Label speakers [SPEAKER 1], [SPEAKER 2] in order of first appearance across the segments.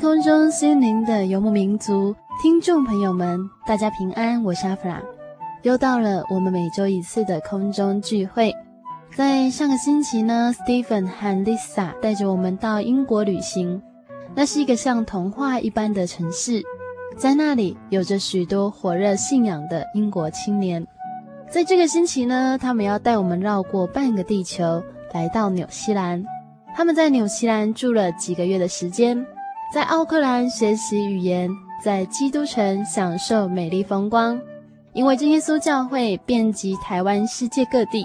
[SPEAKER 1] 空中，心灵的游牧民族，听众朋友们，大家平安，我是阿弗拉。又到了我们每周一次的空中聚会。在上个星期呢，Stephen 和 Lisa 带着我们到英国旅行，那是一个像童话一般的城市，在那里有着许多火热信仰的英国青年。在这个星期呢，他们要带我们绕过半个地球，来到纽西兰。他们在纽西兰住了几个月的时间。在奥克兰学习语言，在基督城享受美丽风光。因为真耶稣教会遍及台湾世界各地，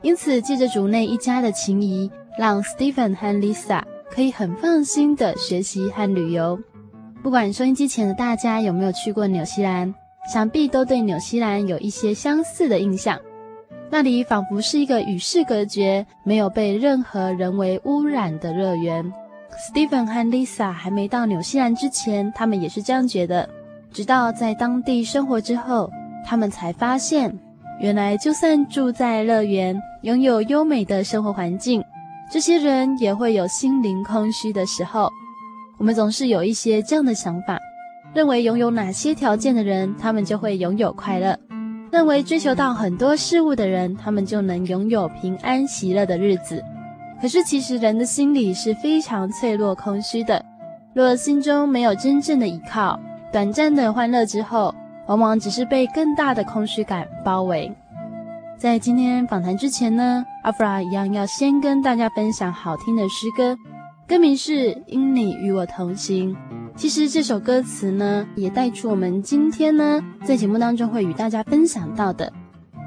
[SPEAKER 1] 因此借着主内一家的情谊，让 Stephen 和 Lisa 可以很放心的学习和旅游。不管收音机前的大家有没有去过纽西兰，想必都对纽西兰有一些相似的印象。那里仿佛是一个与世隔绝、没有被任何人为污染的乐园。Stephen 和 Lisa 还没到纽西兰之前，他们也是这样觉得。直到在当地生活之后，他们才发现，原来就算住在乐园，拥有优美的生活环境，这些人也会有心灵空虚的时候。我们总是有一些这样的想法，认为拥有哪些条件的人，他们就会拥有快乐；认为追求到很多事物的人，他们就能拥有平安喜乐的日子。可是，其实人的心里是非常脆弱、空虚的。若心中没有真正的依靠，短暂的欢乐之后，往往只是被更大的空虚感包围。在今天访谈之前呢，阿弗拉一样要先跟大家分享好听的诗歌，歌名是《因你与我同行》。其实这首歌词呢，也带出我们今天呢，在节目当中会与大家分享到的：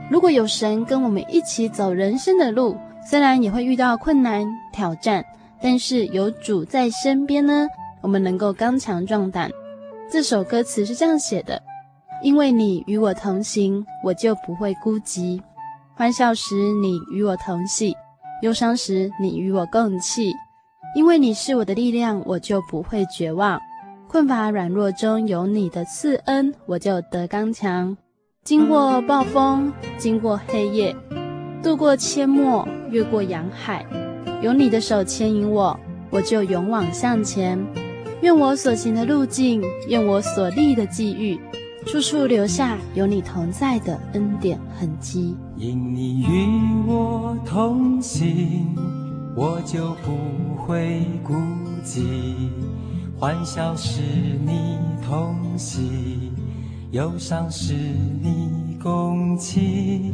[SPEAKER 1] 如果有神跟我们一起走人生的路。虽然也会遇到困难挑战，但是有主在身边呢，我们能够刚强壮胆。这首歌词是这样写的：因为你与我同行，我就不会孤寂；欢笑时你与我同喜，忧伤时你与我共泣。因为你是我的力量，我就不会绝望；困乏软弱中有你的赐恩，我就得刚强。经过暴风，经过黑夜。渡过阡陌，越过洋海，有你的手牵引我，我就勇往向前。愿我所行的路径，愿我所立的际遇，处处留下有你同在的恩典痕迹。
[SPEAKER 2] 因你与我同行，我就不会孤寂；欢笑是你同喜，忧伤是你共泣。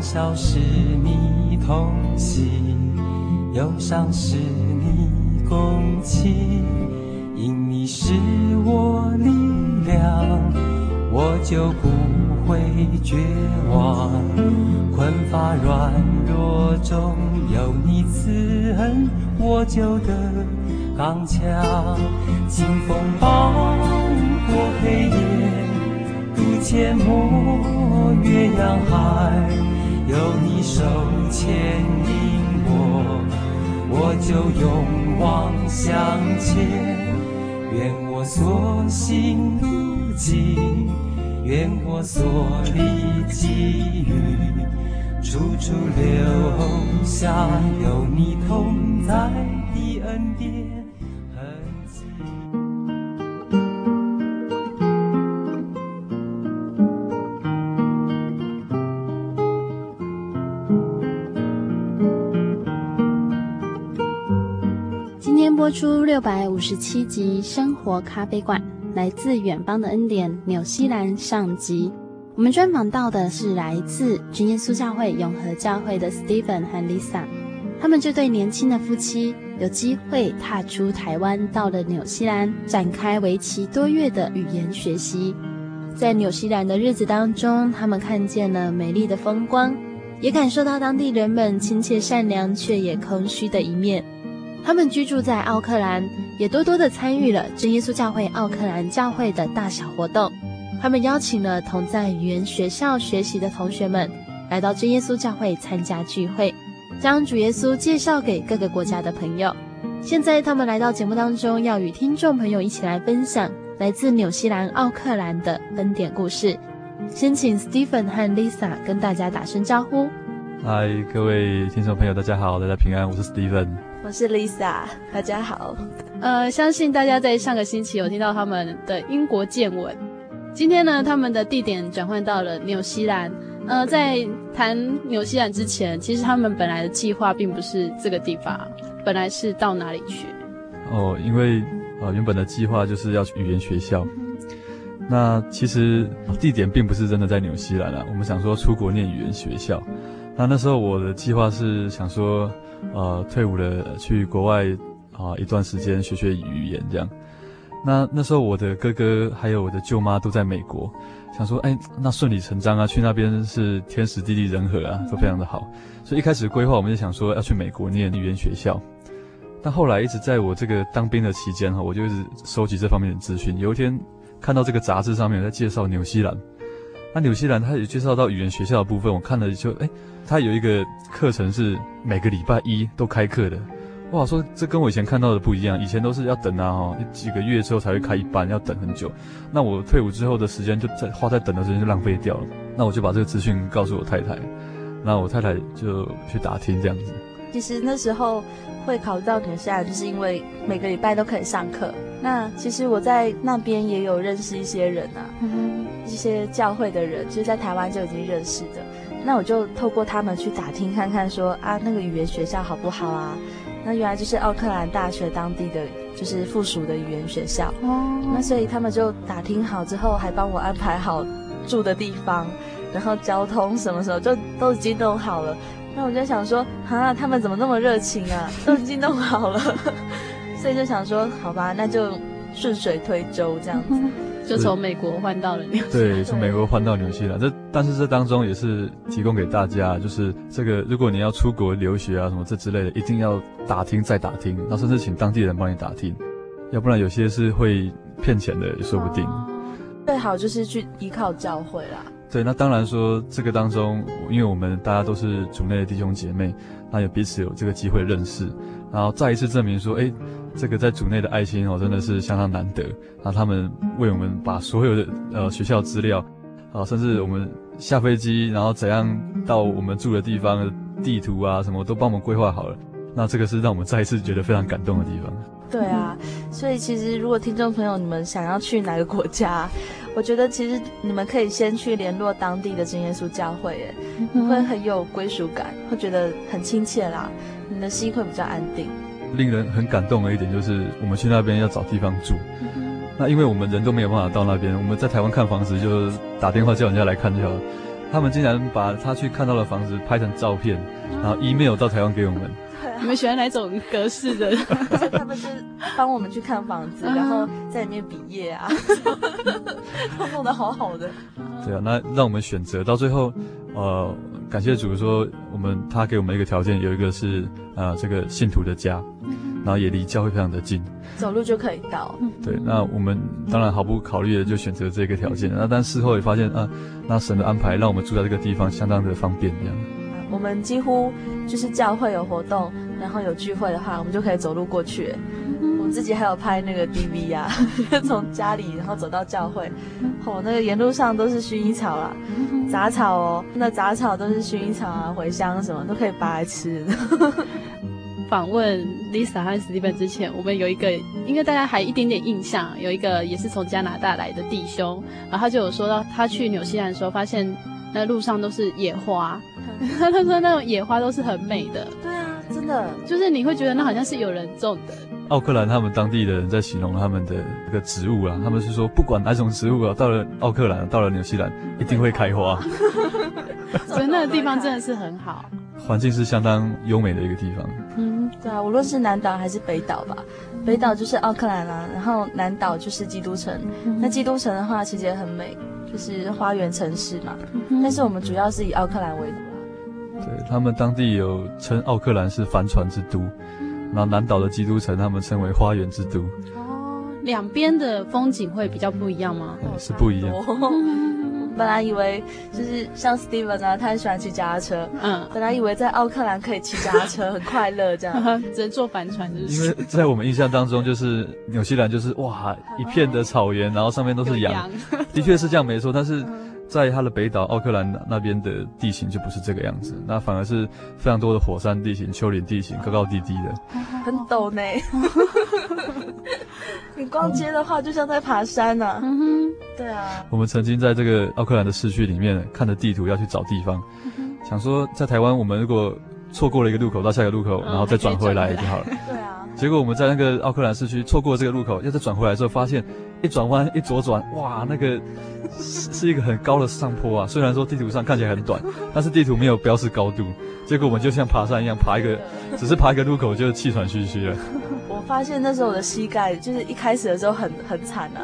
[SPEAKER 2] 笑是你同行，忧伤是你共情，因你是我力量，我就不会绝望。困乏软弱中有你慈恩，我就得刚强。清风抱过黑夜，渡阡陌越洋海。有你手牵引我，我就勇往向前。愿我所行路径，愿我所历际遇，处处留下有你同在的恩典。
[SPEAKER 1] 出六百五十七集生活咖啡馆，来自远方的恩典，纽西兰上集。我们专访到的是来自真耶稣教会永和教会的 Stephen 和 Lisa，他们这对年轻的夫妻有机会踏出台湾，到了纽西兰，展开为期多月的语言学习。在纽西兰的日子当中，他们看见了美丽的风光，也感受到当地人们亲切善良却也空虚的一面。他们居住在奥克兰，也多多地参与了真耶稣教会奥克兰教会的大小活动。他们邀请了同在语言学校学习的同学们来到真耶稣教会参加聚会，将主耶稣介绍给各个国家的朋友。现在他们来到节目当中，要与听众朋友一起来分享来自纽西兰奥克兰的恩典故事。先请 Stephen 和 Lisa 跟大家打声招呼。
[SPEAKER 3] 嗨，各位听众朋友，大家好，大家平安，我是 Stephen。
[SPEAKER 4] 是 Lisa，大家好。
[SPEAKER 1] 呃，相信大家在上个星期有听到他们的英国见闻。今天呢，他们的地点转换到了纽西兰。呃，在谈纽西兰之前，其实他们本来的计划并不是这个地方，本来是到哪里去？
[SPEAKER 3] 哦，因为呃，原本的计划就是要去语言学校。那其实地点并不是真的在纽西兰啊，我们想说出国念语言学校。那那时候我的计划是想说。呃，退伍了去国外啊、一段时间学学语言这样。那那时候我的哥哥还有我的舅妈都在美国，想说哎，那顺理成章啊，去那边是天时地利人和啊，都非常的好。所以一开始规划我们就想说要去美国念语言学校。但后来一直在我这个当兵的期间哈，我就一直收集这方面的资讯。有一天看到这个杂志上面有在介绍纽西兰。那纽西兰，他也介绍到语言学校的部分，我看了就，哎，他有一个课程是每个礼拜一都开课的，哇，说这跟我以前看到的不一样，以前都是要等啊，哈，几个月之后才会开一班，要等很久。那我退伍之后的时间就在花在等的时间就浪费掉了。那我就把这个资讯告诉我太太，那我太太就去打听这样子。
[SPEAKER 4] 其实那时候会考虑到纽西兰，就是因为每个礼拜都可以上课。那其实我在那边也有认识一些人啊。嗯一些教会的人，就是在台湾就已经认识的，那我就透过他们去打听看看说，说啊，那个语言学校好不好啊？那原来就是奥克兰大学当地的就是附属的语言学校。哦。那所以他们就打听好之后，还帮我安排好住的地方，然后交通什么时候就都已经弄好了。那我就想说，啊，他们怎么那么热情啊？都已经弄好了，所以就想说，好吧，那就顺水推舟这样子。嗯
[SPEAKER 1] 就从美国换到了纽西兰，
[SPEAKER 3] 对，从美国换到纽西兰。这但是这当中也是提供给大家，就是这个如果你要出国留学啊什么这之类的，一定要打听再打听，那甚至请当地人帮你打听，要不然有些是会骗钱的，也说不定。
[SPEAKER 4] 最好就是去依靠教会啦。
[SPEAKER 3] 对，那当然说这个当中，因为我们大家都是主内的弟兄姐妹，那也彼此有这个机会认识，然后再一次证明说，哎，这个在主内的爱心哦，真的是相当难得。那他们为我们把所有的呃学校资料，啊，甚至我们下飞机，然后怎样到我们住的地方的地图啊，什么都帮我们规划好了。那这个是让我们再一次觉得非常感动的地方。
[SPEAKER 4] 对啊，所以其实如果听众朋友你们想要去哪个国家，我觉得其实你们可以先去联络当地的真耶稣教会，哎，会很有归属感，会觉得很亲切啦，你的心会比较安定。
[SPEAKER 3] 令人很感动的一点就是，我们去那边要找地方住，那因为我们人都没有办法到那边，我们在台湾看房子就打电话叫人家来看就好了，他们竟然把他去看到的房子拍成照片，然后 email 到台湾给我们。
[SPEAKER 1] 你们喜欢哪种格式的？
[SPEAKER 4] 他们是帮我们去看房子，然后在里面比耶啊，都 弄得好好的。
[SPEAKER 3] 对啊，那让我们选择到最后，呃，感谢主说我们他给我们一个条件，有一个是啊、呃、这个信徒的家，然后也离教会非常的近，
[SPEAKER 4] 走路就可以到。
[SPEAKER 3] 对，那我们当然毫不考虑的就选择这个条件。那但事后也发现啊，那神的安排让我们住在这个地方相当的方便这样。
[SPEAKER 4] 我们几乎就是教会有活动。然后有聚会的话，我们就可以走路过去。我们自己还有拍那个 DV 啊，从家里然后走到教会，哦，那个沿路上都是薰衣草啦，杂草哦，那杂草都是薰衣草啊、茴香什么都可以拔来吃。
[SPEAKER 1] 访问 Lisa 和 Steven 之前，我们有一个应该大家还一点点印象，有一个也是从加拿大来的弟兄，然后他就有说到他去纽西兰的时候，发现那路上都是野花，他说那种野花都是很美的。
[SPEAKER 4] 对啊。真的，就是
[SPEAKER 1] 你会觉得那好像是有人种的。
[SPEAKER 3] 奥克兰他们当地的人在形容他们的这个植物啊，他们是说不管哪种植物啊，到了奥克兰，到了纽西兰，一定会开花。
[SPEAKER 1] 所以那个地方真的是很好，
[SPEAKER 3] 环境是相当优美的一个地方。
[SPEAKER 4] 嗯，对啊，无论是南岛还是北岛吧，北岛就是奥克兰啊，然后南岛就是基督城。那基督城的话，其实也很美，就是花园城市嘛。但是我们主要是以奥克兰为主。
[SPEAKER 3] 对，他们当地有称奥克兰是帆船之都，然后南岛的基督城他们称为花园之都。
[SPEAKER 1] 哦，两边的风景会比较不一样吗？
[SPEAKER 3] 对，是不一样。
[SPEAKER 4] 本来以为就是像 Steven 啊，他很喜欢骑脚踏车。嗯，本来以为在奥克兰可以骑脚踏车，很快乐这样，
[SPEAKER 1] 只能坐帆船就是。
[SPEAKER 3] 因为在我们印象当中，就是纽西兰就是哇一片的草原，然后上面都是羊，羊 的确是这样没错，但是。在它的北岛奥克兰那边的地形就不是这个样子，那反而是非常多的火山地形、丘陵地形，高高低低的，
[SPEAKER 4] 很陡呢。你逛街的话，就像在爬山呐、啊。嗯哼，对啊。
[SPEAKER 3] 我们曾经在这个奥克兰的市区里面看着地图要去找地方，想说在台湾我们如果错过了一个路口到下一个路口，然后再转回来就好了。
[SPEAKER 4] 对啊。
[SPEAKER 3] 结果我们在那个奥克兰市区错过这个路口，要再转回来的时候，发现一转弯一左转，哇，那个是是一个很高的上坡啊。虽然说地图上看起来很短，但是地图没有标示高度。结果我们就像爬山一样，爬一个，只是爬一个路口就气喘吁吁了。
[SPEAKER 4] 我发现那时候我的膝盖就是一开始的时候很很惨啊，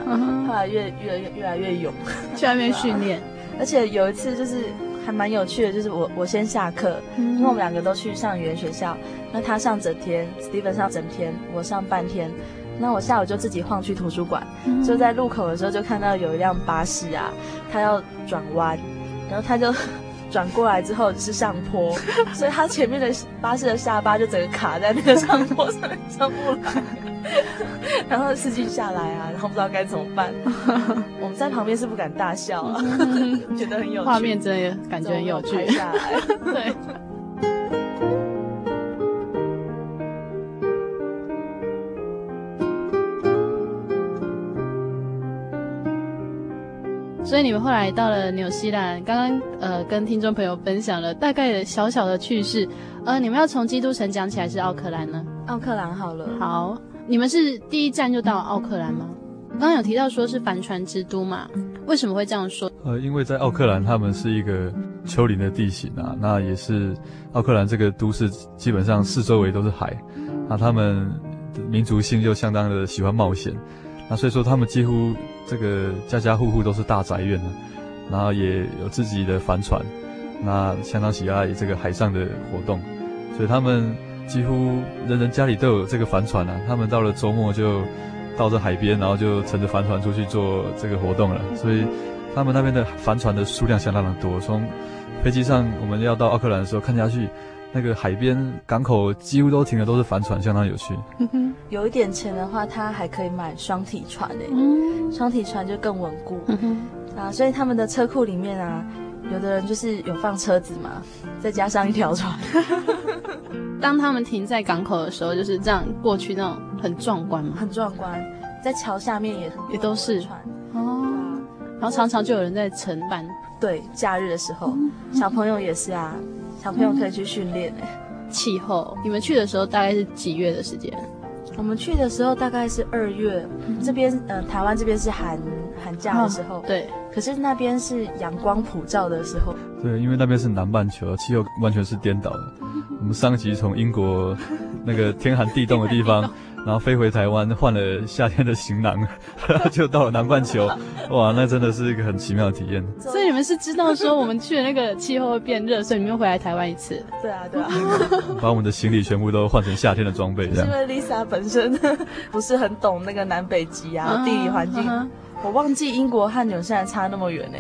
[SPEAKER 4] 后来越越越越来越勇，
[SPEAKER 1] 去外面训练。
[SPEAKER 4] 而且有一次就是。还蛮有趣的，就是我我先下课，因为我们两个都去上语言学校，那他上整天，Steven 上整天，我上半天，那我下午就自己晃去图书馆，就在路口的时候就看到有一辆巴士啊，他要转弯，然后他就。转过来之后是上坡，所以他前面的巴士的下巴就整个卡在那个上坡上面上不来，然后司机下来啊，然后不知道该怎么办。我们在旁边是不敢大笑啊，觉得很有趣，
[SPEAKER 1] 画面真的感觉很有趣。
[SPEAKER 4] 下来，对。
[SPEAKER 1] 所以你们后来到了纽西兰，刚刚呃跟听众朋友分享了大概的小小的趣事，呃，你们要从基督城讲起还是奥克兰呢？
[SPEAKER 4] 奥克兰好了，
[SPEAKER 1] 好，你们是第一站就到奥克兰吗？刚刚有提到说是帆船之都嘛，为什么会这样说？
[SPEAKER 3] 呃，因为在奥克兰他们是一个丘陵的地形啊，那也是奥克兰这个都市基本上四周围都是海，那他们的民族性就相当的喜欢冒险。那所以说，他们几乎这个家家户户都是大宅院呢，然后也有自己的帆船，那相当喜爱这个海上的活动，所以他们几乎人人家里都有这个帆船啊。他们到了周末就到这海边，然后就乘着帆船出去做这个活动了。所以他们那边的帆船的数量相当的多。从飞机上我们要到奥克兰的时候，看下去，那个海边港口几乎都停的都是帆船，相当有趣。
[SPEAKER 4] 有一点钱的话，他还可以买双体船诶，双体船就更稳固。啊，所以他们的车库里面啊，有的人就是有放车子嘛，再加上一条船。
[SPEAKER 1] 当他们停在港口的时候，就是这样过去，那种很壮观嘛，
[SPEAKER 4] 很壮观。在桥下面也
[SPEAKER 1] 也都是船哦，然后常常就有人在承办。
[SPEAKER 4] 对，假日的时候，小朋友也是啊，小朋友可以去训练诶。
[SPEAKER 1] 气候，你们去的时候大概是几月的时间？
[SPEAKER 4] 我们去的时候大概是二月，这边呃台湾这边是寒寒假的时候，
[SPEAKER 1] 对，
[SPEAKER 4] 可是那边是阳光普照的时候。
[SPEAKER 3] 对，因为那边是南半球，气候完全是颠倒的。我们上集从英国那个天寒地冻的地方，然后飞回台湾，换了夏天的行囊，然 后就到了南半球。哇，那真的是一个很奇妙的体验。
[SPEAKER 1] 所以你们是知道说我们去的那个气候会变热，所以你们又回来台湾一次？
[SPEAKER 4] 对啊，对啊。
[SPEAKER 3] 把我们的行李全部都换成夏天的装备，这
[SPEAKER 4] 样。因为 Lisa 本身不是很懂那个南北极啊，地理环境。我忘记英国和纽西兰差那么远呢，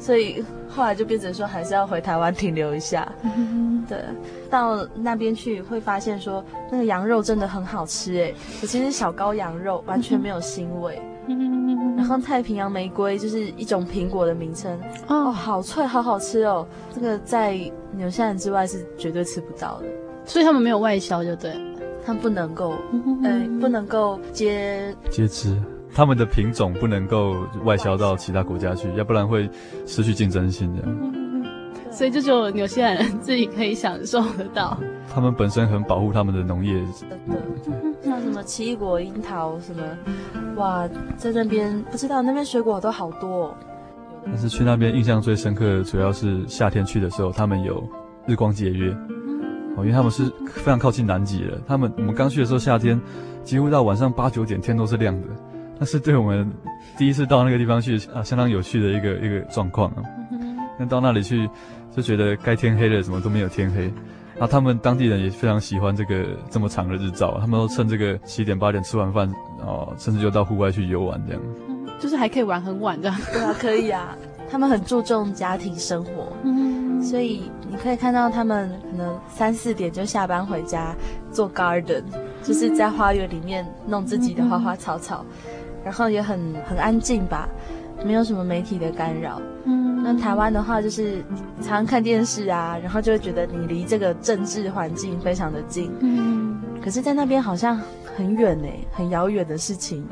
[SPEAKER 4] 所以后来就变成说还是要回台湾停留一下。对，到那边去会发现说那个羊肉真的很好吃哎，尤其是小羔羊肉完全没有腥味。然后太平洋玫瑰就是一种苹果的名称。哦，好脆，好好吃哦。这个在纽西兰之外是绝对吃不到的，
[SPEAKER 1] 所以他们没有外销，就对，
[SPEAKER 4] 他们不能够，呃，不能够接
[SPEAKER 3] 接枝。他们的品种不能够外销到其他国家去，要不然会失去竞争性。这样，
[SPEAKER 1] 所以这就纽西兰人自己可以享受得到。
[SPEAKER 3] 他们本身很保护他们的农业，
[SPEAKER 4] 像什么奇异果、樱桃什么，哇，在那边不知道那边水果都好多哦。
[SPEAKER 3] 但是去那边印象最深刻的，主要是夏天去的时候，他们有日光节约哦，因为他们是非常靠近南极的。他们我们刚去的时候，夏天几乎到晚上八九点天都是亮的。那是对我们第一次到那个地方去啊，相当有趣的一个一个状况啊。那到那里去就觉得该天黑了，怎么都没有天黑。然后他们当地人也非常喜欢这个这么长的日照，他们都趁这个七点八点吃完饭哦，甚至就到户外去游玩这样。
[SPEAKER 1] 就是还可以玩很晚这样。
[SPEAKER 4] 对啊，可以啊。他们很注重家庭生活，嗯，所以你可以看到他们可能三四点就下班回家做 garden，就是在花园里面弄自己的花花草草。然后也很很安静吧，没有什么媒体的干扰。嗯，那台湾的话就是常常看电视啊，然后就会觉得你离这个政治环境非常的近。嗯，可是，在那边好像很远呢，很遥远的事情。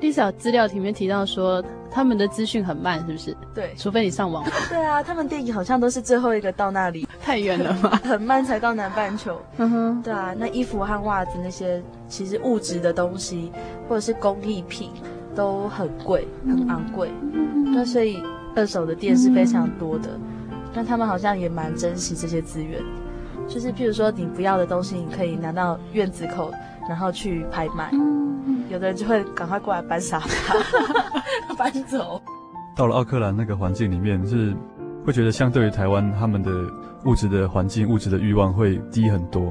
[SPEAKER 1] Lisa 资料里面提到说，他们的资讯很慢，是不是？
[SPEAKER 4] 对，
[SPEAKER 1] 除非你上网。
[SPEAKER 4] 对啊，他们电影好像都是最后一个到那里，
[SPEAKER 1] 太远了嘛，
[SPEAKER 4] 很慢才到南半球。嗯哼，对啊，那衣服和袜子那些，其实物质的东西或者是工艺品都很贵，很昂贵。嗯，那所以二手的店是非常多的，那他们好像也蛮珍惜这些资源，就是譬如说你不要的东西，你可以拿到院子口，然后去拍卖。有的人就会赶快过来搬沙发，搬走。
[SPEAKER 3] 到了奥克兰那个环境里面，是会觉得相对于台湾，他们的物质的环境、物质的欲望会低很多，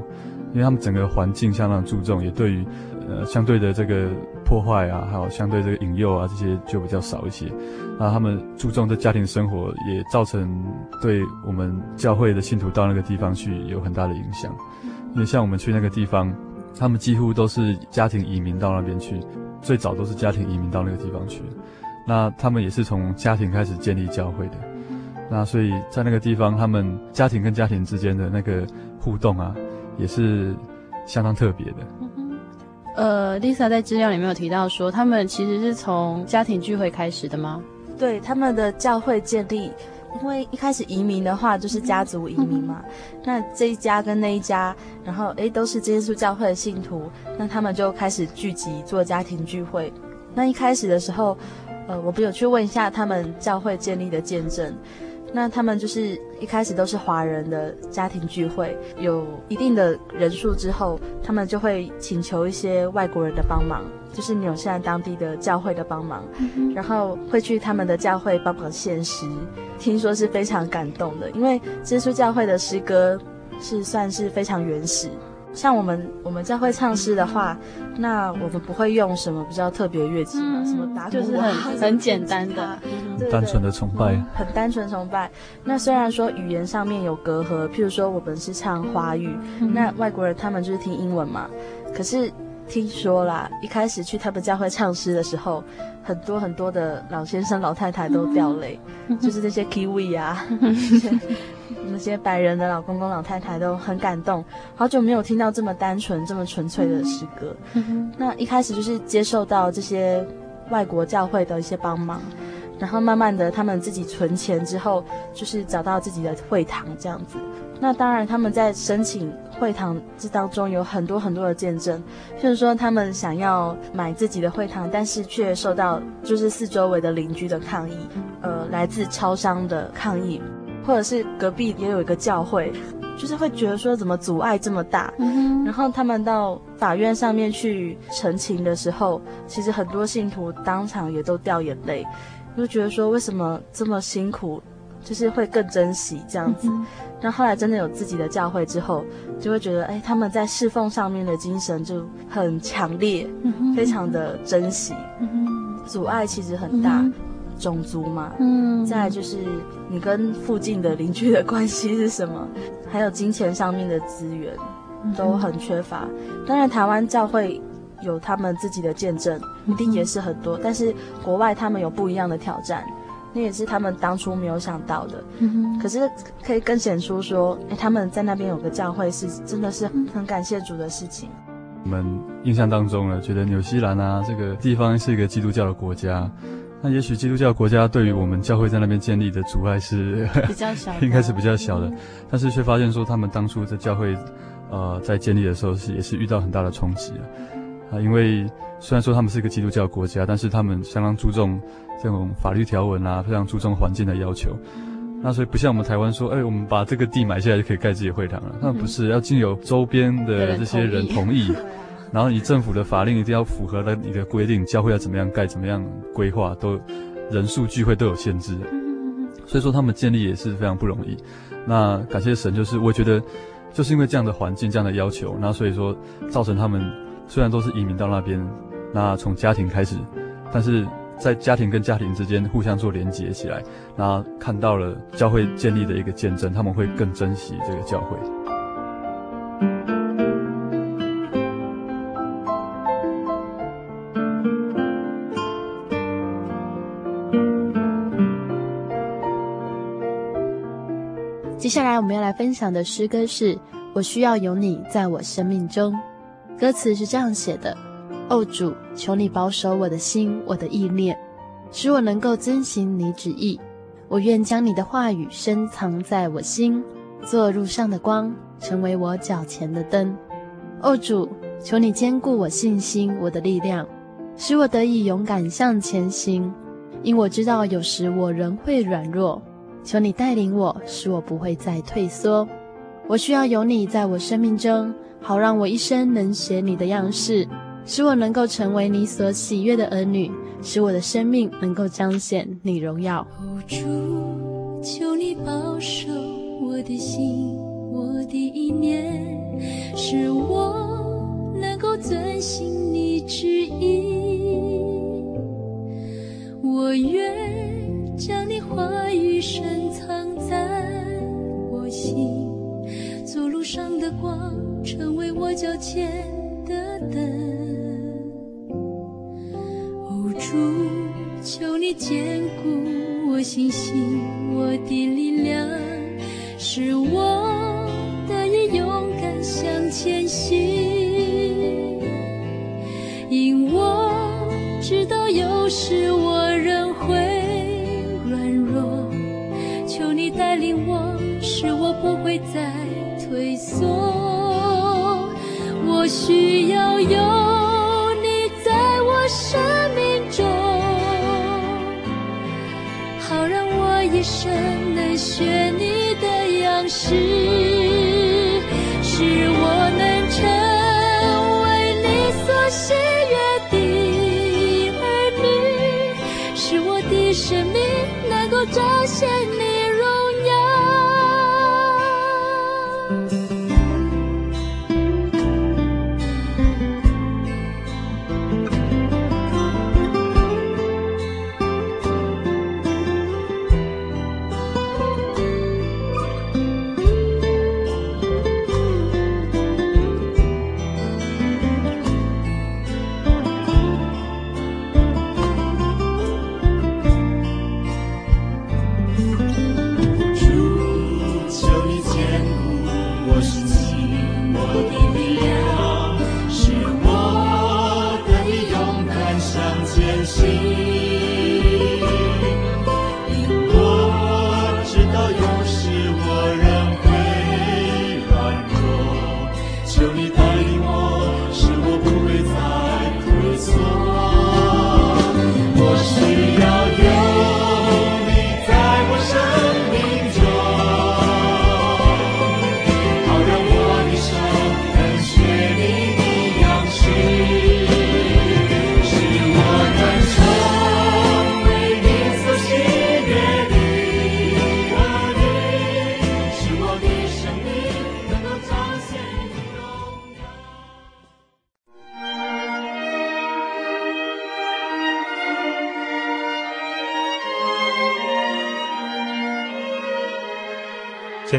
[SPEAKER 3] 因为他们整个环境相当注重，也对于呃相对的这个破坏啊，还有相对这个引诱啊这些就比较少一些。那他们注重的家庭生活，也造成对我们教会的信徒到那个地方去有很大的影响。因为像我们去那个地方。他们几乎都是家庭移民到那边去，最早都是家庭移民到那个地方去。那他们也是从家庭开始建立教会的。那所以在那个地方，他们家庭跟家庭之间的那个互动啊，也是相当特别的。
[SPEAKER 1] 呃，Lisa 在资料里面有提到说，他们其实是从家庭聚会开始的吗？
[SPEAKER 4] 对，他们的教会建立。因为一开始移民的话就是家族移民嘛，那这一家跟那一家，然后诶都是真耶稣教会的信徒，那他们就开始聚集做家庭聚会。那一开始的时候，呃，我不有去问一下他们教会建立的见证，那他们就是一开始都是华人的家庭聚会，有一定的人数之后，他们就会请求一些外国人的帮忙。就是纽西兰当地的教会的帮忙，嗯、然后会去他们的教会帮忙献诗，听说是非常感动的。因为基督教会的诗歌是算是非常原始，像我们我们教会唱诗的话，那我们不会用什么比较特别乐器嘛，嗯、什么打鼓、啊、
[SPEAKER 1] 就是很很简单的，
[SPEAKER 3] 很单纯的崇拜，
[SPEAKER 4] 很单纯崇拜。那虽然说语言上面有隔阂，譬如说我们是唱华语，嗯、那外国人他们就是听英文嘛，可是。听说啦，一开始去他们教会唱诗的时候，很多很多的老先生、老太太都掉泪，嗯、就是那些 Kiwi 啊，那 些那些白人的老公公、老太太都很感动。好久没有听到这么单纯、这么纯粹的诗歌。嗯、那一开始就是接受到这些外国教会的一些帮忙，然后慢慢的他们自己存钱之后，就是找到自己的会堂这样子。那当然，他们在申请会堂这当中有很多很多的见证，譬如说他们想要买自己的会堂，但是却受到就是四周围的邻居的抗议，呃，来自超商的抗议，或者是隔壁也有一个教会，就是会觉得说怎么阻碍这么大，然后他们到法院上面去陈情的时候，其实很多信徒当场也都掉眼泪，就觉得说为什么这么辛苦。就是会更珍惜这样子，那、嗯、后，来真的有自己的教会之后，就会觉得，哎，他们在侍奉上面的精神就很强烈，嗯、非常的珍惜。嗯、阻碍其实很大，嗯、种族嘛，嗯，再来就是你跟附近的邻居的关系是什么，还有金钱上面的资源都很缺乏。当然，台湾教会有他们自己的见证，一定也是很多，但是国外他们有不一样的挑战。那也是他们当初没有想到的，嗯、可是可以更显出说，哎，他们在那边有个教会是真的是很感谢主的事情。
[SPEAKER 3] 我们印象当中呢，觉得纽西兰啊这个地方是一个基督教的国家，那也许基督教国家对于我们教会在那边建立的阻碍是
[SPEAKER 1] 比较小，
[SPEAKER 3] 应该是比较小的，嗯、但是却发现说他们当初在教会，呃，在建立的时候是也是遇到很大的冲击啊，因为虽然说他们是一个基督教国家，但是他们相当注重。这种法律条文啊，非常注重环境的要求。那所以不像我们台湾说，哎，我们把这个地买下来就可以盖自己的会堂了。那不是，要经由周边的这些人同意，然后你政府的法令一定要符合了你的规定，教会要怎么样盖，怎么样规划，都人数聚会都有限制。所以说他们建立也是非常不容易。那感谢神，就是我觉得就是因为这样的环境、这样的要求，那所以说造成他们虽然都是移民到那边，那从家庭开始，但是。在家庭跟家庭之间互相做连结起来，然后看到了教会建立的一个见证，他们会更珍惜这个教会。
[SPEAKER 1] 接下来我们要来分享的诗歌是《我需要有你在我生命中》，歌词是这样写的。哦，主，求你保守我的心，我的意念，使我能够遵行你旨意。我愿将你的话语深藏在我心，做路上的光，成为我脚前的灯。哦，主，求你坚固我信心，我的力量，使我得以勇敢向前行。因我知道有时我仍会软弱，求你带领我，使我不会再退缩。我需要有你在我生命中，好让我一生能学你的样式。使我能够成为你所喜悦的儿女，使我的生命能够彰显你荣耀。
[SPEAKER 5] 主，求你保守我的心，我的意念，使我能够遵行你旨意。我愿将你话语深藏在我心，做路上的光，成为我脚前的灯。主，求你坚固我信心，我的力量，使我得以勇敢向前行。因我知道有时我仍会软弱，求你带领我，使我不会再退缩。我需要有你在我生命中，好让我。一生能学你的样式，使我能成为你所喜悦的儿女，使我的生命能够彰显你。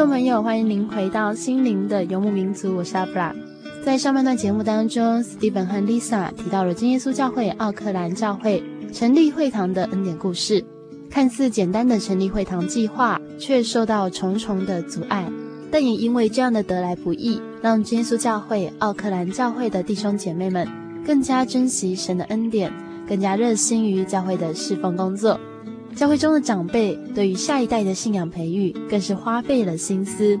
[SPEAKER 1] 众朋友，欢迎您回到心灵的游牧民族，我是阿布拉。在上半段节目当中，史蒂芬和丽莎提到了真耶稣教会奥克兰教会成立会堂的恩典故事。看似简单的成立会堂计划，却受到重重的阻碍。但也因为这样的得来不易，让真耶稣教会奥克兰教会的弟兄姐妹们更加珍惜神的恩典，更加热心于教会的侍奉工作。教会中的长辈对于下一代的信仰培育更是花费了心思，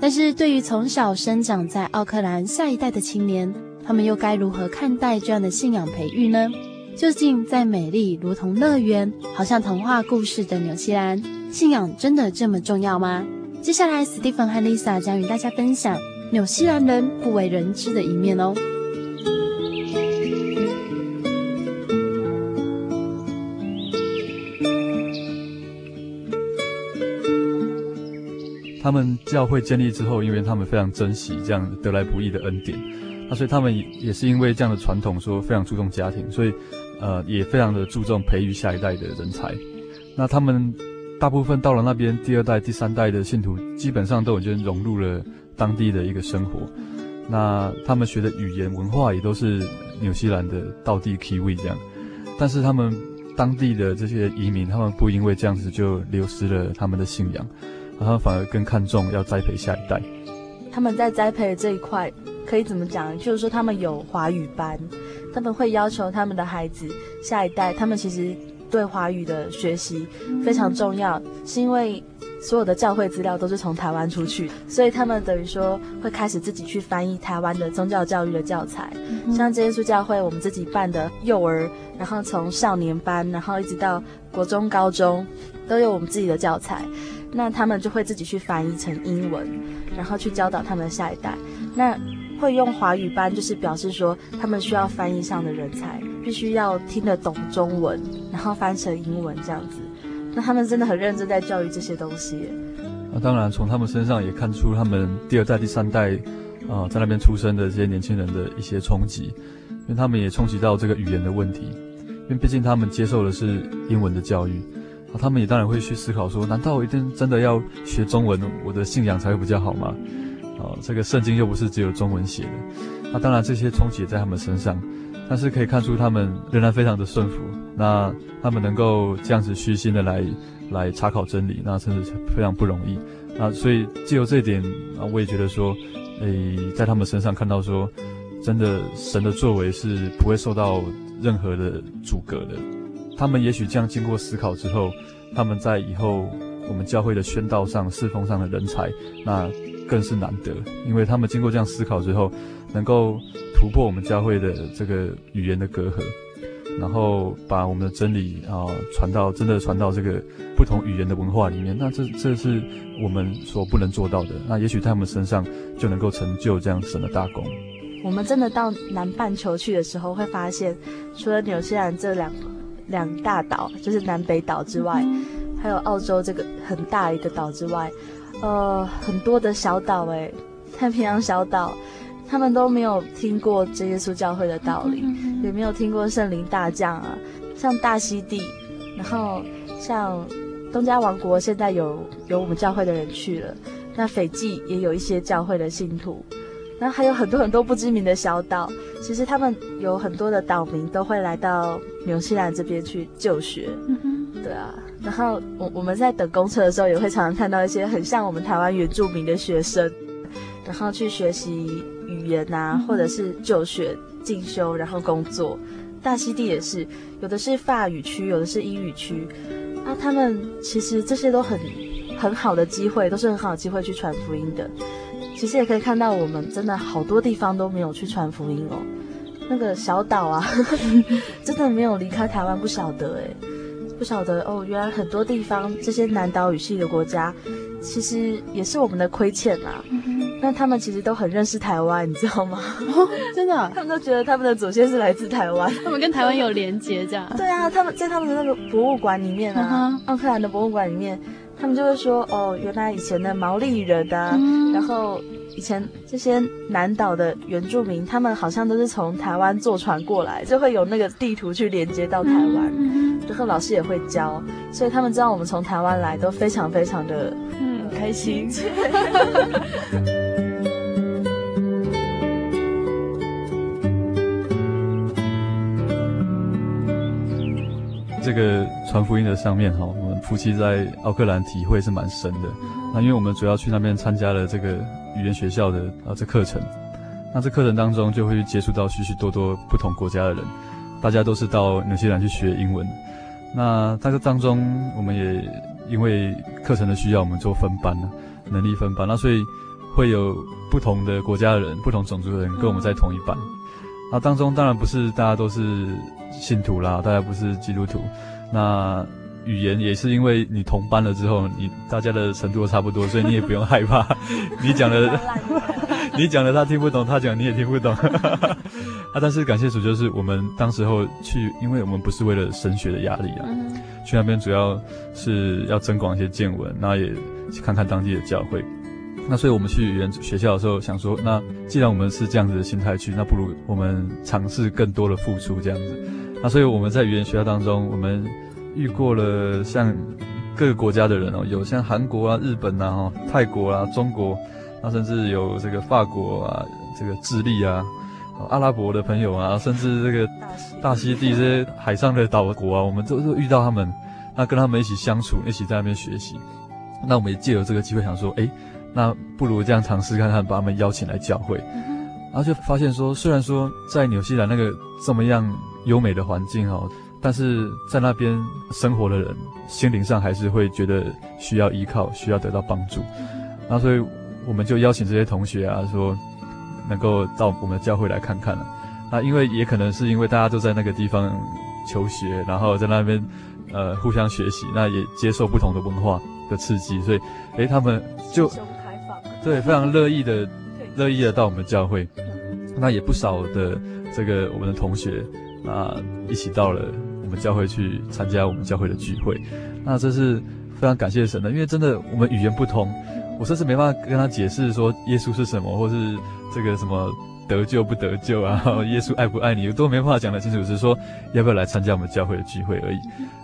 [SPEAKER 1] 但是对于从小生长在奥克兰下一代的青年，他们又该如何看待这样的信仰培育呢？究竟在美丽如同乐园、好像童话故事的纽西兰，信仰真的这么重要吗？接下来，史蒂芬和丽莎将与大家分享纽西兰人不为人知的一面哦。
[SPEAKER 3] 他们教会建立之后，因为他们非常珍惜这样得来不易的恩典，那所以他们也是因为这样的传统，说非常注重家庭，所以呃也非常的注重培育下一代的人才。那他们大部分到了那边，第二代、第三代的信徒基本上都已经融入了当地的一个生活。那他们学的语言文化也都是纽西兰的道地 Kiwi 这样，但是他们当地的这些移民，他们不因为这样子就流失了他们的信仰，他们反而更看重要栽培下一代。
[SPEAKER 4] 他们在栽培的这一块可以怎么讲？就是说他们有华语班，他们会要求他们的孩子下一代，他们其实对华语的学习非常重要，是因为。所有的教会资料都是从台湾出去，所以他们等于说会开始自己去翻译台湾的宗教教育的教材，嗯、像这耶稣教会我们自己办的幼儿，然后从少年班，然后一直到国中、高中，都有我们自己的教材，那他们就会自己去翻译成英文，然后去教导他们的下一代。那会用华语班，就是表示说他们需要翻译上的人才，必须要听得懂中文，然后翻成英文这样子。那他们真的很认真在教育这些东西。
[SPEAKER 3] 那当然，从他们身上也看出他们第二代、第三代，啊、在那边出生的这些年轻人的一些冲击，因为他们也冲击到这个语言的问题。因为毕竟他们接受的是英文的教育，啊，他们也当然会去思考说：难道我一定真的要学中文，我的信仰才会比较好吗？啊，这个圣经又不是只有中文写的。那当然，这些冲击在他们身上。但是可以看出，他们仍然非常的顺服。那他们能够这样子虚心的来来查考真理，那真的是非常不容易。那所以借由这一点啊，我也觉得说，诶，在他们身上看到说，真的神的作为是不会受到任何的阻隔的。他们也许这样经过思考之后，他们在以后我们教会的宣道上、侍奉上的人才，那更是难得，因为他们经过这样思考之后，能够。突破我们教会的这个语言的隔阂，然后把我们的真理啊传到真的传到这个不同语言的文化里面，那这这是我们所不能做到的。那也许在他们身上就能够成就这样神的大功。
[SPEAKER 4] 我们真的到南半球去的时候，会发现除了纽西兰这两两大岛，就是南北岛之外，还有澳洲这个很大一个岛之外，呃，很多的小岛，诶，太平洋小岛。他们都没有听过这耶稣教会的道理，也没有听过圣灵大将啊。像大溪地，然后像东加王国，现在有有我们教会的人去了。那斐济也有一些教会的信徒，然后还有很多很多不知名的小岛。其实他们有很多的岛民都会来到纽西兰这边去就学。嗯对啊，然后我我们在等公车的时候，也会常常看到一些很像我们台湾原住民的学生，然后去学习。语言啊，或者是就学进修，然后工作。大溪地也是，有的是法语区，有的是英语区。啊，他们其实这些都很很好的机会，都是很好的机会去传福音的。其实也可以看到，我们真的好多地方都没有去传福音哦。那个小岛啊，真的没有离开台湾，不晓得哎，不晓得哦。原来很多地方这些南岛语系的国家，其实也是我们的亏欠啊。那他们其实都很认识台湾，你知道吗？
[SPEAKER 1] 哦、真的，
[SPEAKER 4] 他们都觉得他们的祖先是来自台湾，
[SPEAKER 1] 他们跟台湾有连结，这样。
[SPEAKER 4] 对啊，他们在他们的那个博物馆里面啊，奥、uh. 克兰的博物馆里面，他们就会说，哦，原来以前的毛利人啊，嗯、然后以前这些南岛的原住民，他们好像都是从台湾坐船过来，就会有那个地图去连接到台湾，嗯、然后老师也会教，所以他们知道我们从台湾来，都非常非常的嗯。开心。
[SPEAKER 3] 这个传福音的上面哈，夫妻在奥克兰体会是蛮深的。那因为我们主要去那边参加了这个语言学校的啊这课程，那这课程当中就会接触到许许多多不同国家的人，大家都是到纽西兰去学英文。那在这当中，我们也因为课程的需要，我们做分班了，能力分班。那所以会有不同的国家的人、不同种族的人跟我们在同一班。那当中当然不是大家都是。信徒啦，大家不是基督徒，那语言也是因为你同班了之后，你大家的程度都差不多，所以你也不用害怕。你讲的，你讲的他听不懂，他讲你也听不懂。啊，但是感谢主，就是我们当时候去，因为我们不是为了神学的压力啊，去那边主要是要增广一些见闻，那也去看看当地的教会。那所以我们去语言学校的时候，想说，那既然我们是这样子的心态去，那不如我们尝试更多的付出这样子。那所以我们在语言学校当中，我们遇过了像各个国家的人哦，有像韩国啊、日本啊、泰国啊、中国，那甚至有这个法国啊、这个智利啊、阿拉伯的朋友啊，甚至这个大溪地这些海上的岛国啊，我们都都遇到他们，那跟他们一起相处，一起在那边学习。那我们也借由这个机会想说，哎，那不如这样尝试看看，把他们邀请来教会。然后就发现说，虽然说在纽西兰那个这么样优美的环境哈，但是在那边生活的人心灵上还是会觉得需要依靠，需要得到帮助。那所以我们就邀请这些同学啊，说能够到我们的教会来看看了。那因为也可能是因为大家都在那个地方求学，然后在那边呃互相学习，那也接受不同的文化的刺激，所以诶他们就对非常乐意的。乐意的到我们教会，那也不少的这个我们的同学，啊一起到了我教会去参加我们教会的聚会，那这是非常感谢神的，因为真的我们语言不通，我甚至没办法跟他解释说耶稣是什么，或是这个什么得救不得救啊，耶稣爱不爱你，都没办法讲得清楚，只是说要不要来参加我们教会的聚会而已。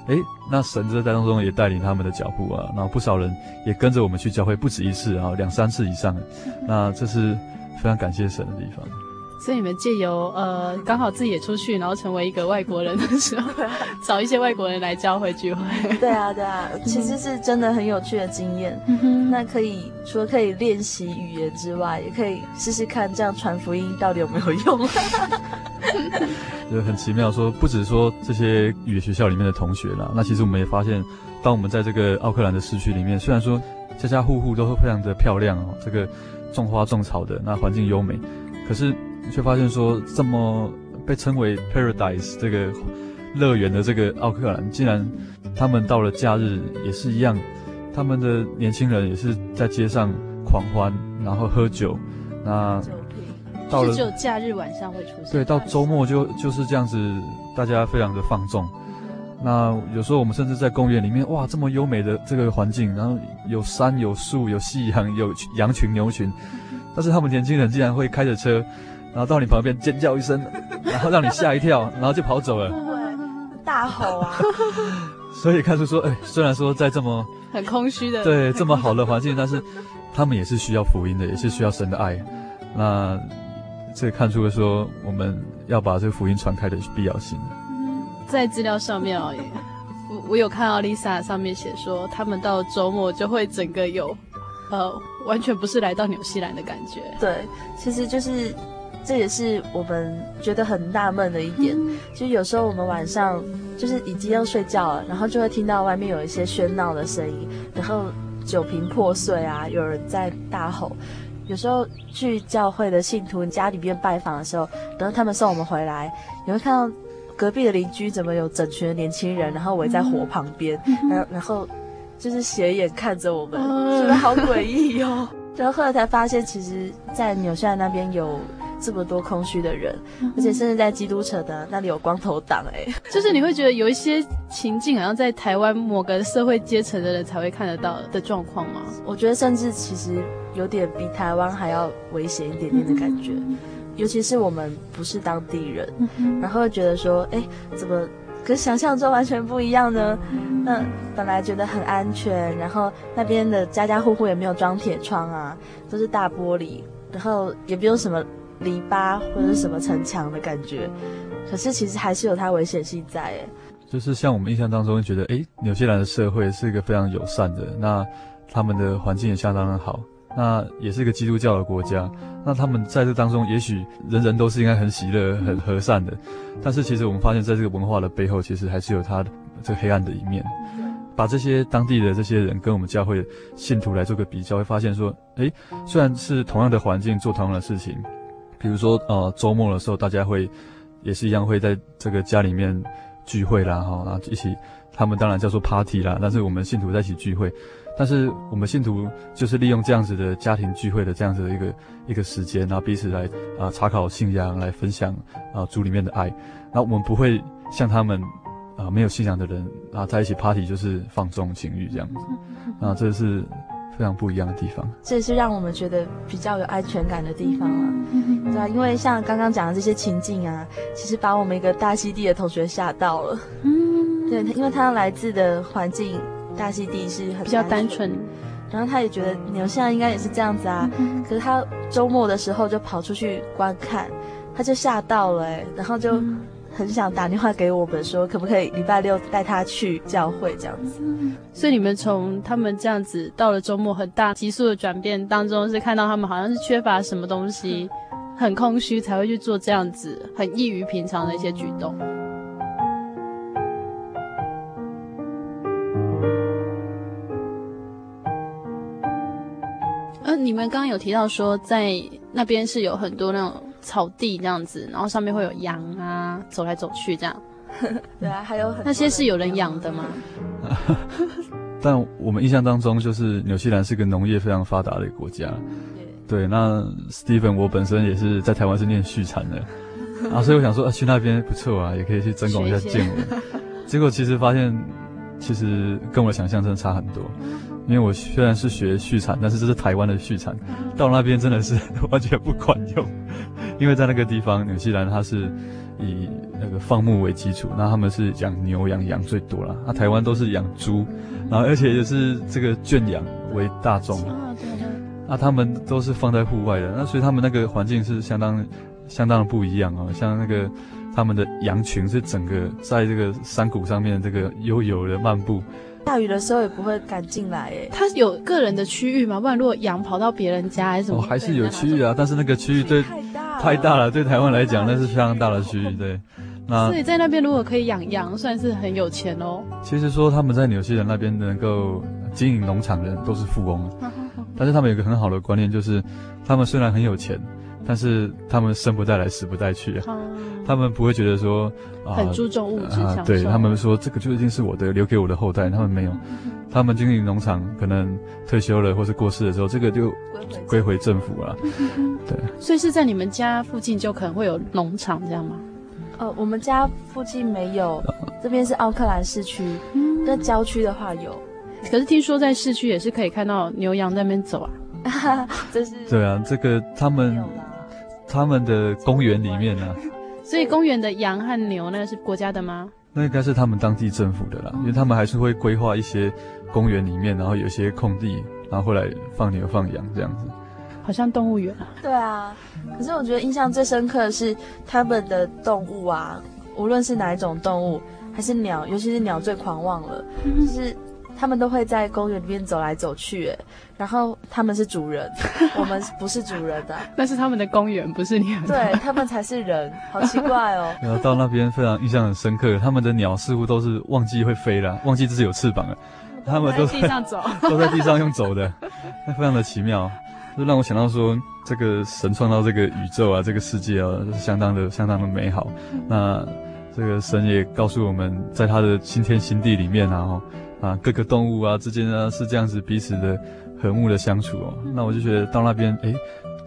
[SPEAKER 3] 诶，那神在当中也带领他们的脚步啊，然后不少人也跟着我们去教会，不止一次啊，两三次以上。那这是非常感谢神的地方。
[SPEAKER 1] 所以你们借由呃，刚好自己也出去，然后成为一个外国人的时候，找一些外国人来教会聚会。
[SPEAKER 4] 对啊，对啊，其实是真的很有趣的经验。嗯、那可以除了可以练习语言之外，也可以试试看这样传福音到底有没有用。
[SPEAKER 3] 就很奇妙说，说不止说这些语言学校里面的同学啦，那其实我们也发现，当我们在这个奥克兰的市区里面，虽然说家家户户都会非常的漂亮哦，这个种花种草的，那环境优美，可是。却发现说，这么被称为 Paradise 这个乐园的这个奥克兰，竟然他们到了假日也是一样，他们的年轻人也是在街上狂欢，然后喝酒。那到了
[SPEAKER 1] 就假日晚上会出现。
[SPEAKER 3] 对，到周末就就是这样子，大家非常的放纵。那有时候我们甚至在公园里面，哇，这么优美的这个环境，然后有山有树有夕阳有羊群牛群，但是他们年轻人竟然会开着车。然后到你旁边尖叫一声，然后让你吓一跳，然后就跑走了。
[SPEAKER 4] 大吼啊！
[SPEAKER 3] 所以看出说，哎，虽然说在这么
[SPEAKER 1] 很空虚的
[SPEAKER 3] 对这么好的环境，但是他们也是需要福音的，也是需要神的爱。那这看出了说，我们要把这个福音传开的必要性。
[SPEAKER 1] 在资料上面哦，我我有看到 Lisa 上面写说，他们到周末就会整个有，呃，完全不是来到纽西兰的感觉。
[SPEAKER 4] 对，其实就是。这也是我们觉得很纳闷的一点，就有时候我们晚上就是已经要睡觉了，然后就会听到外面有一些喧闹的声音，然后酒瓶破碎啊，有人在大吼。有时候去教会的信徒家里边拜访的时候，等到他们送我们回来，你会看到隔壁的邻居怎么有整群的年轻人，然后围在火旁边，然后然后就是斜眼看着我们，觉得好诡异哟。然后后来才发现，其实，在纽西兰那边有。这么多空虚的人，而且甚至在基督城的那里有光头党，哎，
[SPEAKER 1] 就是你会觉得有一些情境，好像在台湾某个社会阶层的人才会看得到的状况吗？
[SPEAKER 4] 我觉得甚至其实有点比台湾还要危险一点点的感觉，嗯、尤其是我们不是当地人，嗯、然后会觉得说，哎，怎么跟想象中完全不一样呢？嗯、那本来觉得很安全，然后那边的家家户户也没有装铁窗啊，都是大玻璃，然后也不用什么。篱笆或者是什么城墙的感觉，可是其实还是有它危险性在。哎，
[SPEAKER 3] 就是像我们印象当中觉得，诶，纽西兰的社会是一个非常友善的，那他们的环境也相当的好，那也是一个基督教的国家，那他们在这当中，也许人人都是应该很喜乐、很和善的，但是其实我们发现，在这个文化的背后，其实还是有它的这个黑暗的一面。把这些当地的这些人跟我们教会信徒来做个比较，会发现说，诶，虽然是同样的环境做同样的事情。比如说，呃，周末的时候，大家会也是一样会在这个家里面聚会啦，哈，然后一起，他们当然叫做 party 啦，但是我们信徒在一起聚会，但是我们信徒就是利用这样子的家庭聚会的这样子的一个一个时间，然后彼此来啊、呃、查考信仰，来分享啊、呃、主里面的爱，然后我们不会像他们啊、呃、没有信仰的人啊在一起 party 就是放纵情欲这样子，啊，这是。非常不一样的地方，
[SPEAKER 4] 这也是让我们觉得比较有安全感的地方了，对啊？因为像刚刚讲的这些情境啊，其实把我们一个大溪地的同学吓到了。嗯，对，因为他来自的环境，大溪地是很
[SPEAKER 1] 比较单纯，
[SPEAKER 4] 然后他也觉得你们现在应该也是这样子啊。
[SPEAKER 6] 嗯、
[SPEAKER 4] 可是他周末的时候就跑出去观看，他就吓到了、欸，然后就很想打电话给我们说，可不可以礼拜六带他去教会这样子。
[SPEAKER 6] 所以你们从他们这样子到了周末很大急速的转变当中，是看到他们好像是缺乏什么东西，很空虚，才会去做这样子很异于平常的一些举动。你们刚刚有提到说，在那边是有很多那种草地这样子，然后上面会有羊啊走来走去这样。
[SPEAKER 4] 对啊，还有很
[SPEAKER 6] 那些是有人养的吗？
[SPEAKER 3] 但我们印象当中，就是纽西兰是个农业非常发达的国家。对，那 Steven 我本身也是在台湾是念畜产的，啊，所以我想说啊，去那边不错啊，也可以去增广一下见闻。结果其实发现，其实跟我的想象真的差很多。因为我虽然是学畜产，但是这是台湾的畜产，到那边真的是 完全不管用。因为在那个地方，纽西兰它是以那个放牧为基础，那他们是养牛养羊最多了。那、啊、台湾都是养猪，然后而且也是这个圈养为大众。那、啊、他们都是放在户外的，那所以他们那个环境是相当相当的不一样哦。像那个他们的羊群是整个在这个山谷上面这个悠悠的漫步。
[SPEAKER 4] 下雨的时候也不会赶进来，诶，
[SPEAKER 6] 它有个人的区域吗？不然如果羊跑到别人家还是什么？
[SPEAKER 3] 哦，还是有区域啊，但是那个区域对太大了，太大了，对台湾来讲那是非常大的区域，对。那
[SPEAKER 6] 所以在那边如果可以养羊，算是很有钱哦。
[SPEAKER 3] 其实说他们在纽西兰那边能够经营农场的人都是富翁，但是他们有一个很好的观念，就是他们虽然很有钱。但是他们生不带来，死不带去啊！嗯、他们不会觉得说啊，
[SPEAKER 6] 很注重物质
[SPEAKER 3] 啊。对他们说，这个就一定是我的，留给我的后代。他们没有，嗯、他们经营农场，可能退休了或是过世的时候，这个就归回政府了。
[SPEAKER 6] 嗯、对，所以是在你们家附近就可能会有农场这样吗？
[SPEAKER 4] 呃，我们家附近没有，这边是奥克兰市区。嗯，在郊区的话有，
[SPEAKER 6] 可是听说在市区也是可以看到牛羊在那边走啊。
[SPEAKER 4] 这是
[SPEAKER 3] 对啊，这个他们。他们的公园里面呢、啊，
[SPEAKER 6] 所以公园的羊和牛那个是国家的吗？
[SPEAKER 3] 那应该是他们当地政府的啦，因为他们还是会规划一些公园里面，然后有一些空地，然后会来放牛放羊这样子。
[SPEAKER 6] 好像动物园啊。
[SPEAKER 4] 对啊，可是我觉得印象最深刻的是他们的动物啊，无论是哪一种动物，还是鸟，尤其是鸟最狂妄了，就是。他们都会在公园里面走来走去，哎，然后他们是主人，我们不是主人的，
[SPEAKER 6] 那是他们的公园，不是你的。
[SPEAKER 4] 对，他们才是人，好奇怪哦。
[SPEAKER 3] 然后到那边非常印象很深刻，他们的鸟似乎都是忘记会飞了，忘记自己有翅膀了，他们都在，
[SPEAKER 6] 在地上 走，
[SPEAKER 3] 都在地上用走的，那非常的奇妙，就让我想到说，这个神创造这个宇宙啊，这个世界啊，是相当的相当的美好。那这个神也告诉我们，在他的新天新地里面啊，然后。啊，各个动物啊之间呢是这样子彼此的和睦的相处哦。那我就觉得到那边，诶，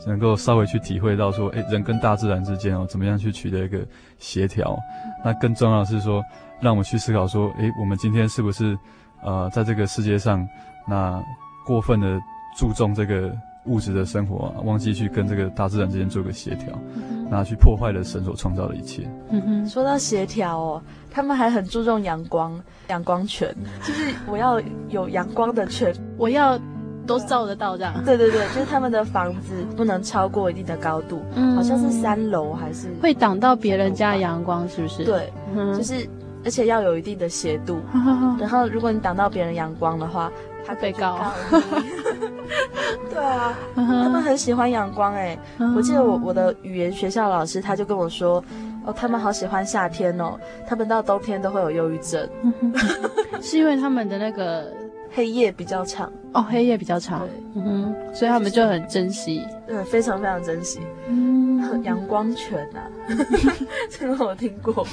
[SPEAKER 3] 能够稍微去体会到说，诶，人跟大自然之间哦，怎么样去取得一个协调。那更重要的是说，让我们去思考说，诶，我们今天是不是呃，在这个世界上，那过分的注重这个物质的生活啊，忘记去跟这个大自然之间做个协调，那去破坏了神所创造的一切。
[SPEAKER 4] 嗯哼，说到协调哦。他们还很注重阳光，阳光权，就是我要有阳光的权，
[SPEAKER 6] 我要都照得到这样。
[SPEAKER 4] 对对对，就是他们的房子不能超过一定的高度，嗯，好像是三楼还是
[SPEAKER 6] 会挡到别人家阳光，是不是？
[SPEAKER 4] 对，嗯，就是而且要有一定的斜度，然后如果你挡到别人阳光的话，他被告。对啊，他们很喜欢阳光哎，我记得我我的语言学校老师他就跟我说。哦，他们好喜欢夏天哦，他们到冬天都会有忧郁症，
[SPEAKER 6] 是因为他们的那个
[SPEAKER 4] 黑夜比较长。
[SPEAKER 6] 哦，黑夜比较长，嗯哼，所以他们就很珍惜，
[SPEAKER 4] 对，非常非常珍惜，嗯，阳光泉啊，这个我听过，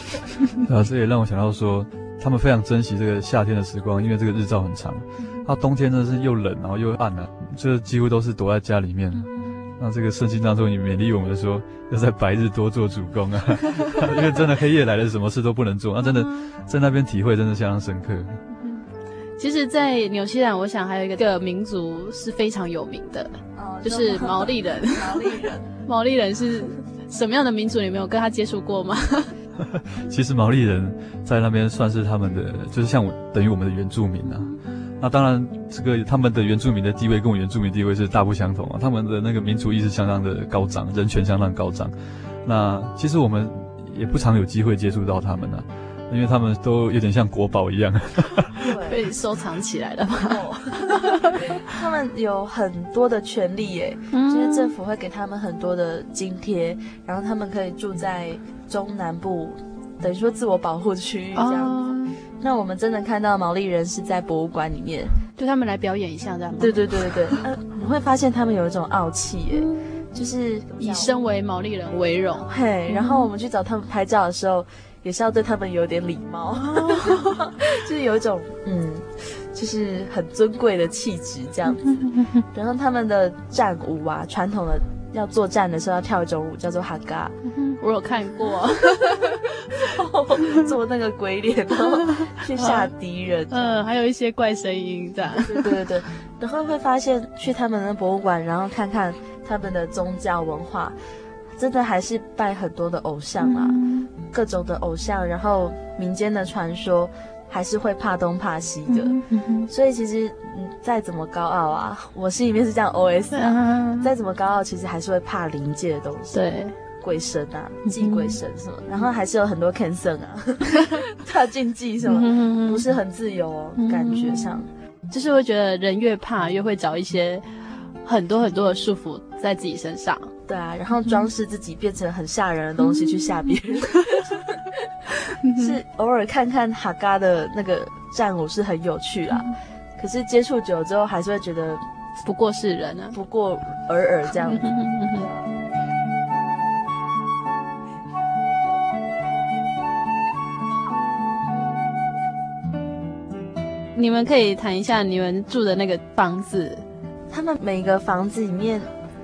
[SPEAKER 3] 啊，这也让我想到说，他们非常珍惜这个夏天的时光，因为这个日照很长，到冬天真的是又冷然后又暗啊，就几乎都是躲在家里面。那这个圣经当中也勉励我们说，要在白日多做主工啊，因为真的黑夜来了，什么事都不能做。那真的在那边体会真的相当深刻。
[SPEAKER 6] 其实，在纽西兰，我想还有一个民族是非常有名的，哦、就是毛利人。
[SPEAKER 4] 毛利人，
[SPEAKER 6] 毛利人是什么样的民族？你没有跟他接触过吗？
[SPEAKER 3] 其实毛利人在那边算是他们的，就是像我等于我们的原住民啊。那当然，这个他们的原住民的地位跟我原住民地位是大不相同啊。他们的那个民族意识相当的高涨，人权相当高涨。那其实我们也不常有机会接触到他们呢、啊，因为他们都有点像国宝一样，
[SPEAKER 1] 被收藏起来了嘛。
[SPEAKER 4] 他们有很多的权利耶，嗯、就是政府会给他们很多的津贴，然后他们可以住在中南部，等于说自我保护区域这样。哦那我们真的看到毛利人是在博物馆里面，
[SPEAKER 1] 对他们来表演一下，这样吗？
[SPEAKER 4] 对对对对对。呃，你会发现他们有一种傲气，耶，就是
[SPEAKER 1] 以身为毛利人为荣。
[SPEAKER 4] 嘿，然后我们去找他们拍照的时候，也是要对他们有点礼貌，就是有一种嗯，就是很尊贵的气质这样子。然后他们的战舞啊，传统的。要作战的时候要跳一种舞，叫做哈嘎。
[SPEAKER 1] 我有看过，
[SPEAKER 4] 做那个鬼脸，然后 去吓敌人。
[SPEAKER 1] 嗯，还有一些怪声音这样。
[SPEAKER 4] 对对对，然后会发现去他们的博物馆，然后看看他们的宗教文化，真的还是拜很多的偶像啊，嗯、各种的偶像，然后民间的传说。还是会怕东怕西的，嗯嗯、所以其实你再怎么高傲啊，我心里面是这样 OS 啊，啊。再怎么高傲，其实还是会怕灵界的东西，
[SPEAKER 1] 对，
[SPEAKER 4] 鬼神啊，祭鬼神什么，嗯、然后还是有很多 Cancer 啊，怕禁忌什么，嗯、不是很自由哦，嗯、感觉上，
[SPEAKER 1] 就是会觉得人越怕越会找一些很多很多的束缚在自己身上，
[SPEAKER 4] 对啊，然后装饰自己变成很吓人的东西去吓别人。是偶尔看看哈嘎的那个战舞是很有趣啦，嗯、可是接触久了之后还是会觉得
[SPEAKER 1] 不过是人啊，
[SPEAKER 4] 不过尔尔这样子。
[SPEAKER 1] 你们可以谈一下你们住的那个房子，
[SPEAKER 4] 他们每个房子里面。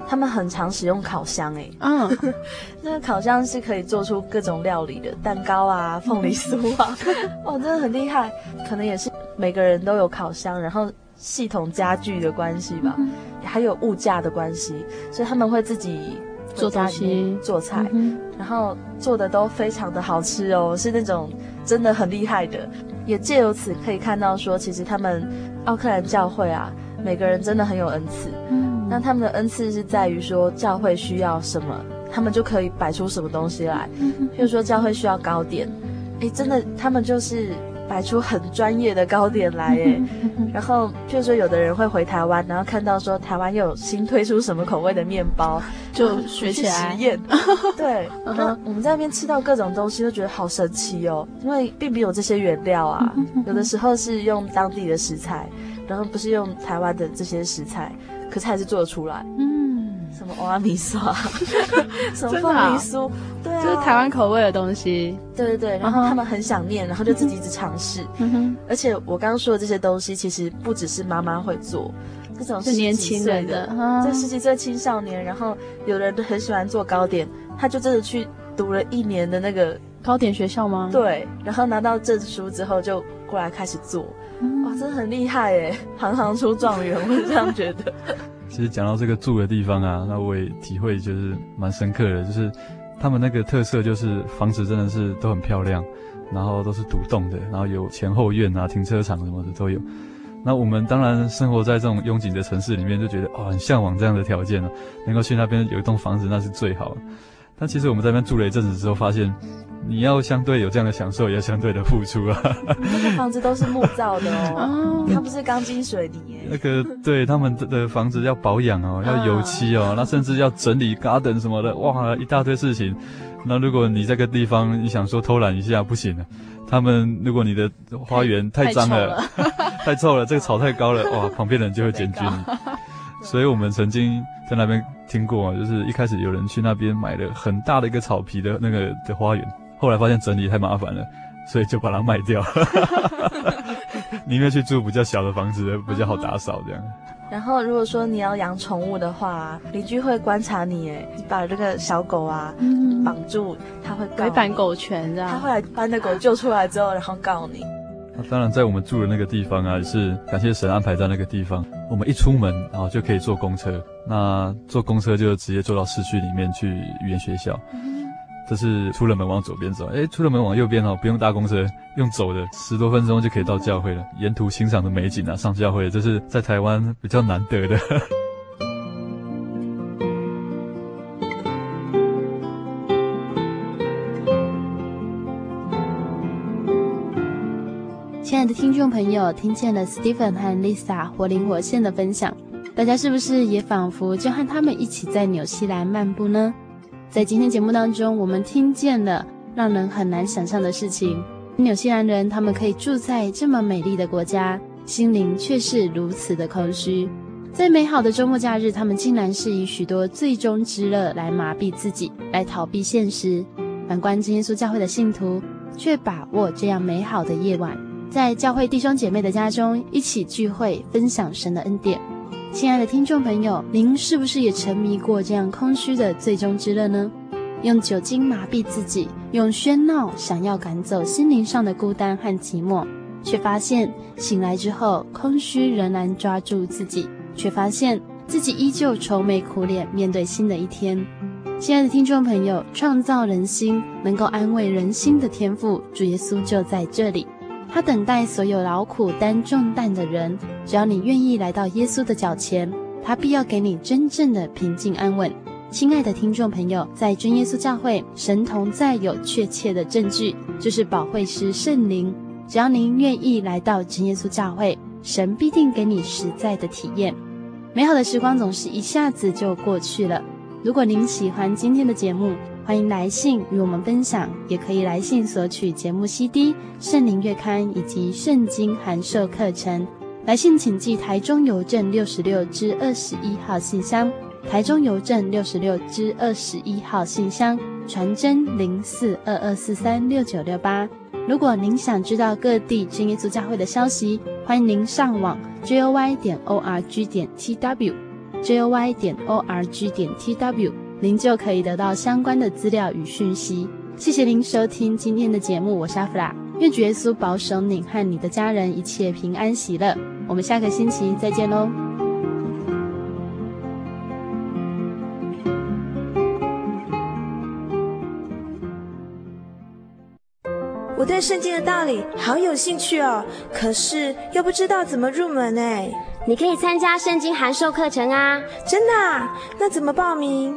[SPEAKER 4] 他们很常使用烤箱，哎，嗯，那个烤箱是可以做出各种料理的，蛋糕啊、凤梨酥啊，哇，真的很厉害。可能也是每个人都有烤箱，然后系统家具的关系吧，嗯、还有物价的关系，所以他们会自己
[SPEAKER 1] 做东西、
[SPEAKER 4] 做菜，
[SPEAKER 1] 嗯、
[SPEAKER 4] 然后做的都非常的好吃哦，是那种真的很厉害的。也借由此可以看到说，其实他们奥克兰教会啊，每个人真的很有恩赐。嗯那他们的恩赐是在于说，教会需要什么，他们就可以摆出什么东西来。譬如说，教会需要糕点，哎，真的，他们就是摆出很专业的糕点来，诶。然后，譬如说，有的人会回台湾，然后看到说台湾又有新推出什么口味的面包，
[SPEAKER 1] 就学起来
[SPEAKER 4] 实验。对，那我们在那边吃到各种东西，都觉得好神奇哦，因为并没有这些原料啊，有的时候是用当地的食材，然后不是用台湾的这些食材。可是还是做得出来，嗯，什么欧阿米刷，什么凤梨酥，对啊，
[SPEAKER 1] 就是台湾口味的东西，
[SPEAKER 4] 对对对。然后他们很想念，然后就自己一直尝试。嗯哼。而且我刚刚说的这些东西，其实不只是妈妈会做，这种是
[SPEAKER 1] 年轻人的，
[SPEAKER 4] 这十几岁青少年，然后有的人都很喜欢做糕点，他就真的去读了一年的那个
[SPEAKER 1] 糕点学校吗？
[SPEAKER 4] 对，然后拿到证书之后就过来开始做。哇，真的很厉害耶，行行出状元，我是这样觉得。
[SPEAKER 3] 其实讲到这个住的地方啊，那我也体会就是蛮深刻的，就是他们那个特色就是房子真的是都很漂亮，然后都是独栋的，然后有前后院啊、停车场什么的都有。那我们当然生活在这种拥挤的城市里面，就觉得哦，很向往这样的条件呢，能够去那边有一栋房子那是最好。但其实我们在那边住了一阵子之后，发现。你要相对有这样的享受，也要相对的付出啊。
[SPEAKER 4] 那个房子都是木造的哦，它不是钢筋水泥耶。
[SPEAKER 3] 那个对他们的房子要保养哦，要油漆哦，那甚至要整理 garden 什么的，哇，一大堆事情。那如果你这个地方你想说偷懒一下，不行了。他们如果你的花园太脏了，太臭了，这个草太高了，哇，旁边人就会检举你。所以我们曾经在那边听过，就是一开始有人去那边买了很大的一个草皮的那个的花园。后来发现整理太麻烦了，所以就把它卖掉，宁愿去住比较小的房子，比较好打扫这样。
[SPEAKER 4] 然后如果说你要养宠物的话，邻居会观察你，哎，你把这个小狗啊绑住，它会
[SPEAKER 1] 违反狗权这样，
[SPEAKER 4] 他会来把你的狗救出来之后，然后告你。
[SPEAKER 3] 那当然，在我们住的那个地方啊，也是感谢神安排在那个地方。我们一出门啊，就可以坐公车，那坐公车就直接坐到市区里面去语言学校。这是出了门往左边走，哎，出了门往右边哦，不用搭公车，用走的十多分钟就可以到教会了。沿途欣赏的美景啊，上教会，这是在台湾比较难得的。
[SPEAKER 1] 朋友，听见了 Stephen 和 Lisa 活灵活现的分享，大家是不是也仿佛就和他们一起在纽西兰漫步呢？在今天节目当中，我们听见了让人很难想象的事情。纽西兰人他们可以住在这么美丽的国家，心灵却是如此的空虚。在美好的周末假日，他们竟然是以许多最终之乐来麻痹自己，来逃避现实。反观真耶稣教会的信徒，却把握这样美好的夜晚，在教会弟兄姐妹的家中一起聚会，分享神的恩典。亲爱的听众朋友，您是不是也沉迷过这样空虚的最终之乐呢？用酒精麻痹自己，用喧闹想要赶走心灵上的孤单和寂寞，却发现醒来之后，空虚仍然抓住自己，却发现自己依旧愁眉苦脸面对新的一天。亲爱的听众朋友，创造人心、能够安慰人心的天赋主耶稣就在这里。他等待所有劳苦担重担的人，只要你愿意来到耶稣的脚前，他必要给你真正的平静安稳。亲爱的听众朋友，在真耶稣教会，神同在有确切的证据，就是保惠师圣灵。只要您愿意来到真耶稣教会，神必定给你实在的体验。美好的时光总是一下子就过去了。如果您喜欢今天的节目，欢迎来信与我们分享，也可以来信索取节目 CD、圣灵月刊以及圣经函授课程。来信请寄台中邮政六十六支二十一号信箱，台中邮政六十六支二十一号信箱，传真零四二二四三六九六八。如果您想知道各地真耶稣教会的消息，欢迎您上网 joy 点 org 点 tw，joy 点 org 点 tw。您就可以得到相关的资料与讯息。谢谢您收听今天的节目，我是阿弗拉。愿主耶稣保守你和你的家人一切平安喜乐。我们下个星期再见喽。
[SPEAKER 7] 我对圣经的道理好有兴趣哦，可是又不知道怎么入门哎。
[SPEAKER 8] 你可以参加圣经函授课程啊！
[SPEAKER 7] 真的啊？那怎么报名？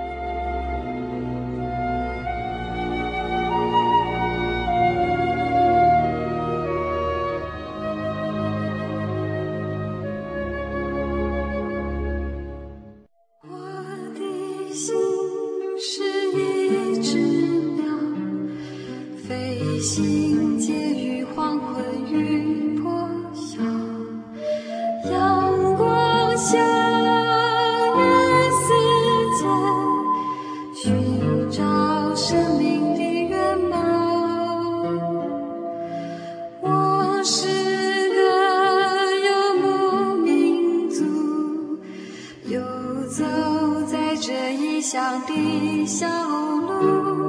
[SPEAKER 9] 我是个游牧民族，游走在这异乡的小路。